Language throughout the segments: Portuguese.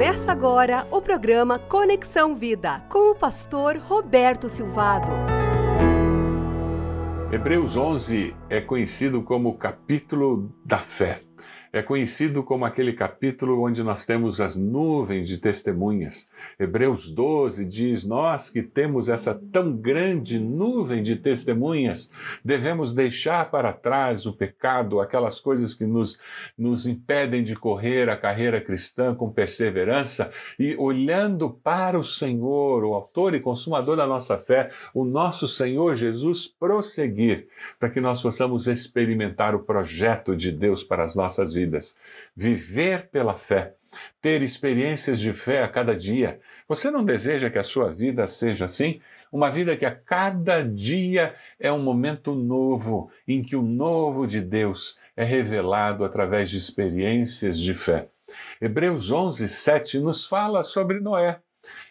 Começa agora o programa Conexão Vida com o pastor Roberto Silvado. Hebreus 11 é conhecido como o capítulo da fé é conhecido como aquele capítulo onde nós temos as nuvens de testemunhas. Hebreus 12 diz: Nós que temos essa tão grande nuvem de testemunhas, devemos deixar para trás o pecado, aquelas coisas que nos, nos impedem de correr a carreira cristã com perseverança e olhando para o Senhor, o Autor e Consumador da nossa fé, o nosso Senhor Jesus, prosseguir, para que nós possamos experimentar o projeto de Deus para as nossas vidas vidas. Viver pela fé, ter experiências de fé a cada dia. Você não deseja que a sua vida seja assim? Uma vida que a cada dia é um momento novo, em que o novo de Deus é revelado através de experiências de fé. Hebreus 11, 7 nos fala sobre Noé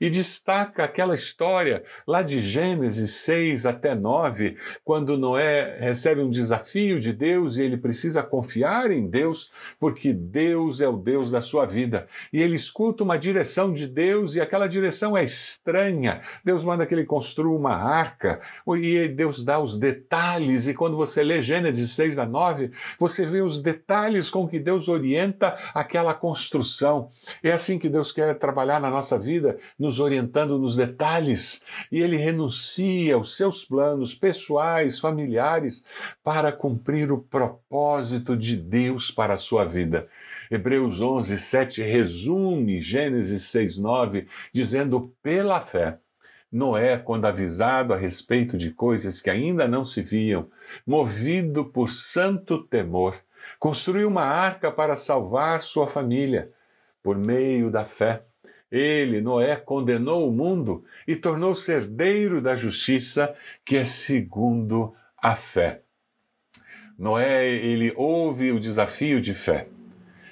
e destaca aquela história lá de Gênesis 6 até 9, quando Noé recebe um desafio de Deus e ele precisa confiar em Deus, porque Deus é o Deus da sua vida. E ele escuta uma direção de Deus e aquela direção é estranha. Deus manda que ele construa uma arca e Deus dá os detalhes. E quando você lê Gênesis 6 a 9, você vê os detalhes com que Deus orienta aquela construção. É assim que Deus quer trabalhar na nossa vida nos orientando nos detalhes, e ele renuncia aos seus planos pessoais, familiares, para cumprir o propósito de Deus para a sua vida. Hebreus 11, 7 resume Gênesis 6, 9, dizendo: pela fé. Noé, quando avisado a respeito de coisas que ainda não se viam, movido por santo temor, construiu uma arca para salvar sua família. Por meio da fé, ele, Noé, condenou o mundo e tornou-se herdeiro da justiça, que é segundo a fé. Noé, ele ouve o desafio de fé.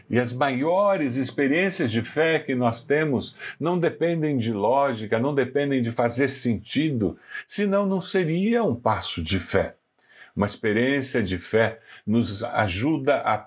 E as maiores experiências de fé que nós temos não dependem de lógica, não dependem de fazer sentido, senão não seria um passo de fé. Uma experiência de fé nos ajuda a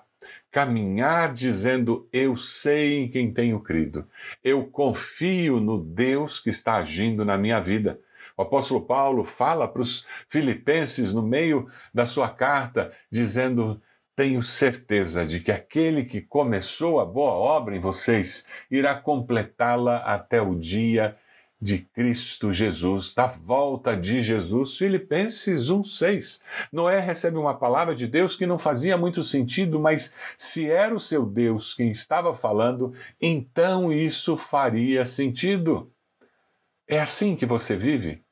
caminhar dizendo: Eu sei em quem tenho crido, eu confio no Deus que está agindo na minha vida. O apóstolo Paulo fala para os filipenses no meio da sua carta, dizendo: Tenho certeza de que aquele que começou a boa obra em vocês irá completá-la até o dia de Cristo Jesus, da volta de Jesus. Filipenses 1:6. Noé recebe uma palavra de Deus que não fazia muito sentido, mas se era o seu Deus quem estava falando, então isso faria sentido. É assim que você vive?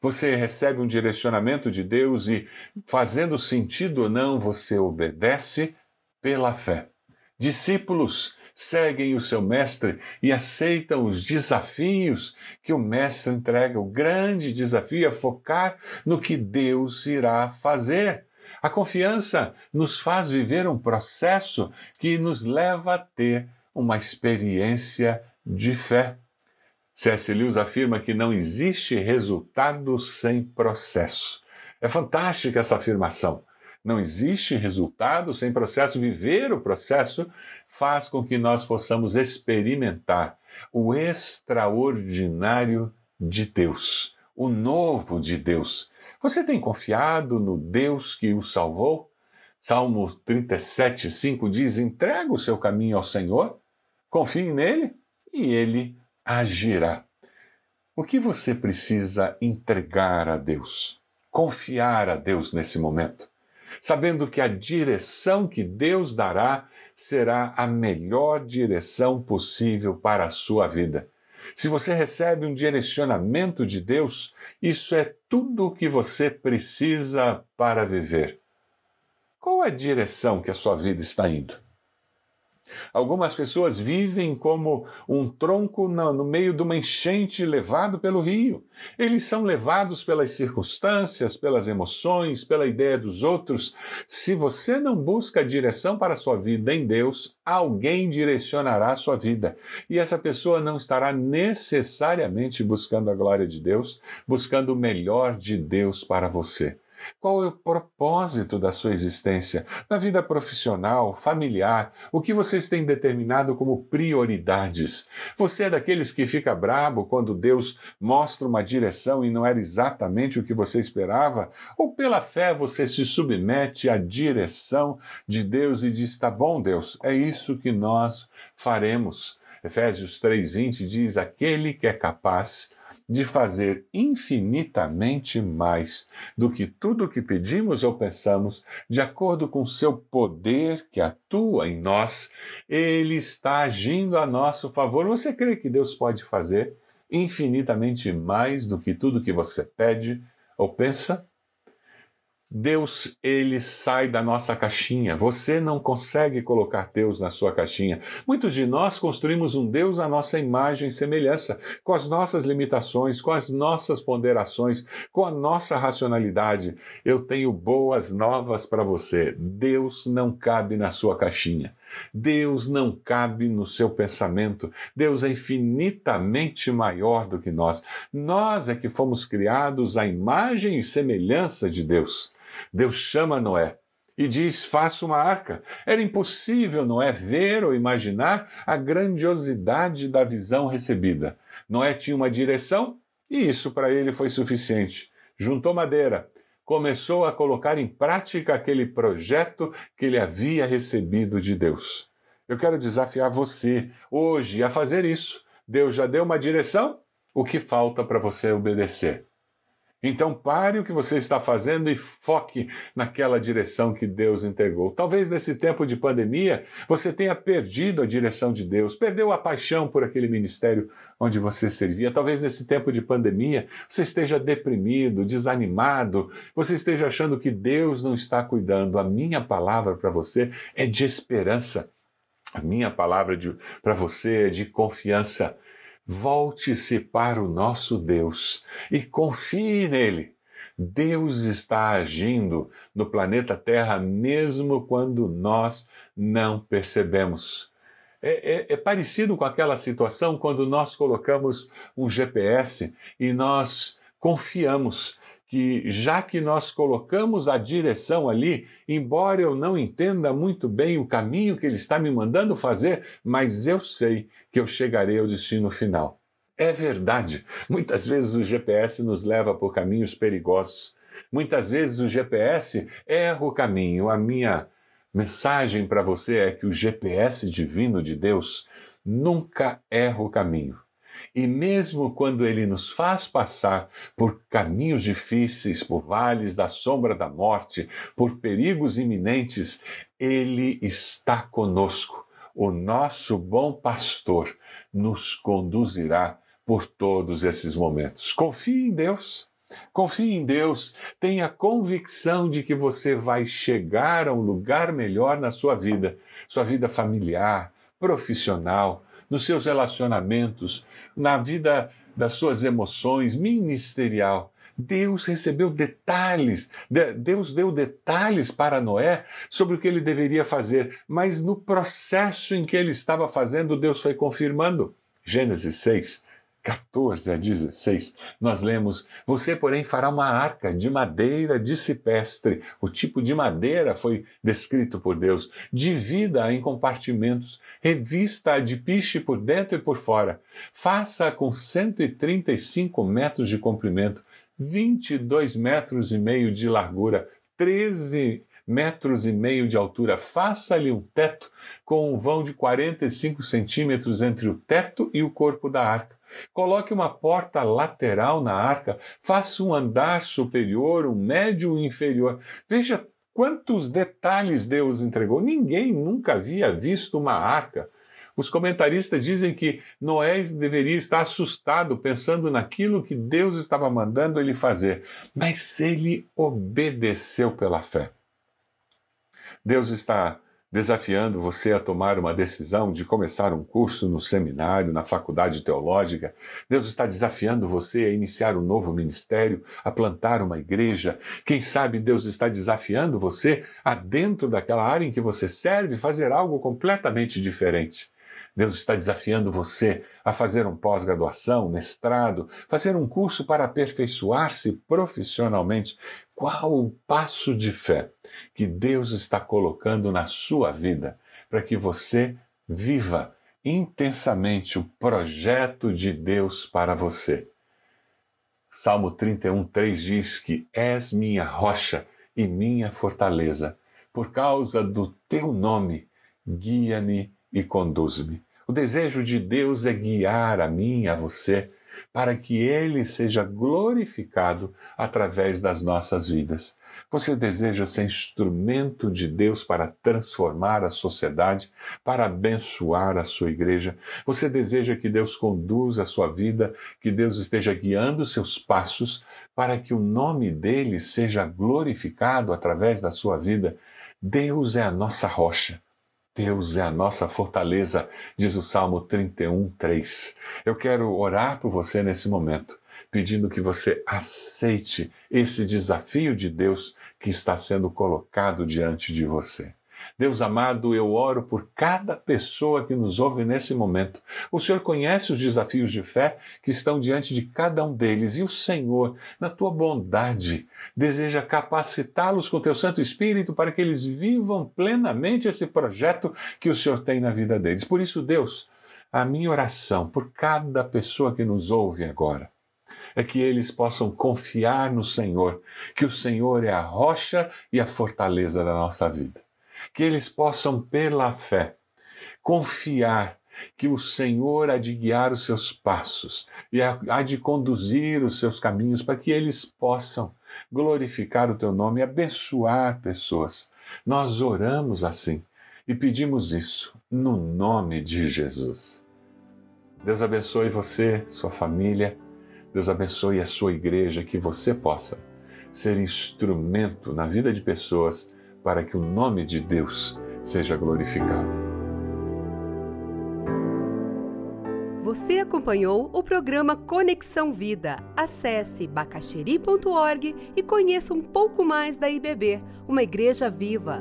Você recebe um direcionamento de Deus e, fazendo sentido ou não, você obedece pela fé. Discípulos seguem o seu mestre e aceitam os desafios que o mestre entrega. O grande desafio é focar no que Deus irá fazer. A confiança nos faz viver um processo que nos leva a ter uma experiência de fé. C.S. Lewis afirma que não existe resultado sem processo. É fantástica essa afirmação. Não existe resultado sem processo. Viver o processo faz com que nós possamos experimentar o extraordinário de Deus, o novo de Deus. Você tem confiado no Deus que o salvou? Salmo 37, 5 diz: entrega o seu caminho ao Senhor, confie nele e ele agirá. O que você precisa entregar a Deus? Confiar a Deus nesse momento sabendo que a direção que Deus dará será a melhor direção possível para a sua vida. Se você recebe um direcionamento de Deus, isso é tudo o que você precisa para viver. Qual é a direção que a sua vida está indo? Algumas pessoas vivem como um tronco no, meio de uma enchente levado pelo rio. Eles são levados pelas circunstâncias, pelas emoções, pela ideia dos outros. Se você não busca direção para a sua vida em Deus, alguém direcionará a sua vida. E essa pessoa não estará necessariamente buscando a glória de Deus, buscando o melhor de Deus para você. Qual é o propósito da sua existência? Na vida profissional, familiar, o que vocês têm determinado como prioridades? Você é daqueles que fica brabo quando Deus mostra uma direção e não era exatamente o que você esperava? Ou pela fé você se submete à direção de Deus e diz: tá bom, Deus, é isso que nós faremos? Efésios 3,20 diz: aquele que é capaz de fazer infinitamente mais do que tudo o que pedimos ou pensamos, de acordo com seu poder que atua em nós, ele está agindo a nosso favor. Você crê que Deus pode fazer infinitamente mais do que tudo que você pede ou pensa? Deus, ele sai da nossa caixinha. Você não consegue colocar Deus na sua caixinha. Muitos de nós construímos um Deus à nossa imagem e semelhança, com as nossas limitações, com as nossas ponderações, com a nossa racionalidade. Eu tenho boas novas para você. Deus não cabe na sua caixinha. Deus não cabe no seu pensamento. Deus é infinitamente maior do que nós. Nós é que fomos criados à imagem e semelhança de Deus. Deus chama Noé e diz: Faça uma arca. Era impossível Noé ver ou imaginar a grandiosidade da visão recebida. Noé tinha uma direção e isso para ele foi suficiente. Juntou madeira, começou a colocar em prática aquele projeto que ele havia recebido de Deus. Eu quero desafiar você hoje a fazer isso. Deus já deu uma direção? O que falta para você obedecer? Então pare o que você está fazendo e foque naquela direção que Deus entregou. Talvez nesse tempo de pandemia você tenha perdido a direção de Deus, perdeu a paixão por aquele ministério onde você servia. Talvez nesse tempo de pandemia você esteja deprimido, desanimado, você esteja achando que Deus não está cuidando. A minha palavra para você é de esperança. A minha palavra para você é de confiança. Volte-se para o nosso Deus e confie nele. Deus está agindo no planeta Terra mesmo quando nós não percebemos. É, é, é, parecido com aquela situação quando nós colocamos um GPS e nós confiamos que já que nós colocamos a direção ali, embora eu não entenda muito bem o caminho que ele está me mandando fazer, mas eu sei que eu chegarei ao destino final. É verdade. Muitas vezes o GPS nos leva por caminhos perigosos. Muitas vezes o GPS erra o caminho. A minha mensagem para você é que o GPS divino de Deus nunca erra o caminho. E mesmo quando ele nos faz passar por caminhos difíceis, por vales da sombra da morte, por perigos iminentes, ele está conosco. O nosso bom pastor nos conduzirá por todos esses momentos. Confie em Deus. Confie em Deus, tenha convicção de que você vai chegar a um lugar melhor na sua vida, sua vida familiar, profissional, nos seus relacionamentos, na vida das suas emoções, ministerial. Deus recebeu detalhes, Deus deu detalhes para Noé sobre o que ele deveria fazer, mas no processo em que ele estava fazendo, Deus foi confirmando. Gênesis 6, 14 a 16, nós lemos: Você, porém, fará uma arca de madeira de cipestre. O tipo de madeira foi descrito por Deus. Divida-a em compartimentos, revista-a de piche por dentro e por fora. Faça-a com 135 metros de comprimento, 22 metros e meio de largura, 13 metros e meio de altura. Faça-lhe um teto com um vão de 45 centímetros entre o teto e o corpo da arca Coloque uma porta lateral na arca, faça um andar superior, um médio inferior. Veja quantos detalhes Deus entregou. Ninguém nunca havia visto uma arca. Os comentaristas dizem que Noé deveria estar assustado pensando naquilo que Deus estava mandando ele fazer, mas ele obedeceu pela fé. Deus está desafiando você a tomar uma decisão de começar um curso no seminário, na faculdade teológica. Deus está desafiando você a iniciar um novo ministério, a plantar uma igreja. Quem sabe Deus está desafiando você a, dentro daquela área em que você serve, fazer algo completamente diferente. Deus está desafiando você a fazer um pós-graduação, mestrado, fazer um curso para aperfeiçoar-se profissionalmente. Qual o passo de fé que Deus está colocando na sua vida para que você viva intensamente o projeto de Deus para você. Salmo 31, 3 diz que és minha rocha e minha fortaleza. Por causa do teu nome, guia-me e conduz-me. O desejo de Deus é guiar a mim a você para que Ele seja glorificado através das nossas vidas. Você deseja ser instrumento de Deus para transformar a sociedade, para abençoar a sua igreja? Você deseja que Deus conduza a sua vida, que Deus esteja guiando seus passos para que o nome dele seja glorificado através da sua vida? Deus é a nossa rocha. Deus é a nossa fortaleza, diz o Salmo 31, 3. Eu quero orar por você nesse momento, pedindo que você aceite esse desafio de Deus que está sendo colocado diante de você. Deus amado, eu oro por cada pessoa que nos ouve nesse momento. O Senhor conhece os desafios de fé que estão diante de cada um deles e o Senhor, na tua bondade, deseja capacitá-los com teu Santo Espírito para que eles vivam plenamente esse projeto que o Senhor tem na vida deles. Por isso, Deus, a minha oração por cada pessoa que nos ouve agora é que eles possam confiar no Senhor, que o Senhor é a rocha e a fortaleza da nossa vida que eles possam, pela fé, confiar que o Senhor há de guiar os seus passos e há de conduzir os seus caminhos para que eles possam glorificar o teu nome e abençoar pessoas. Nós oramos assim e pedimos isso no nome de Jesus. Deus abençoe você, sua família, Deus abençoe a sua igreja, que você possa ser instrumento na vida de pessoas para que o nome de Deus seja glorificado. Você acompanhou o programa Conexão Vida. Acesse bacacheri.org e conheça um pouco mais da IBB, uma igreja viva.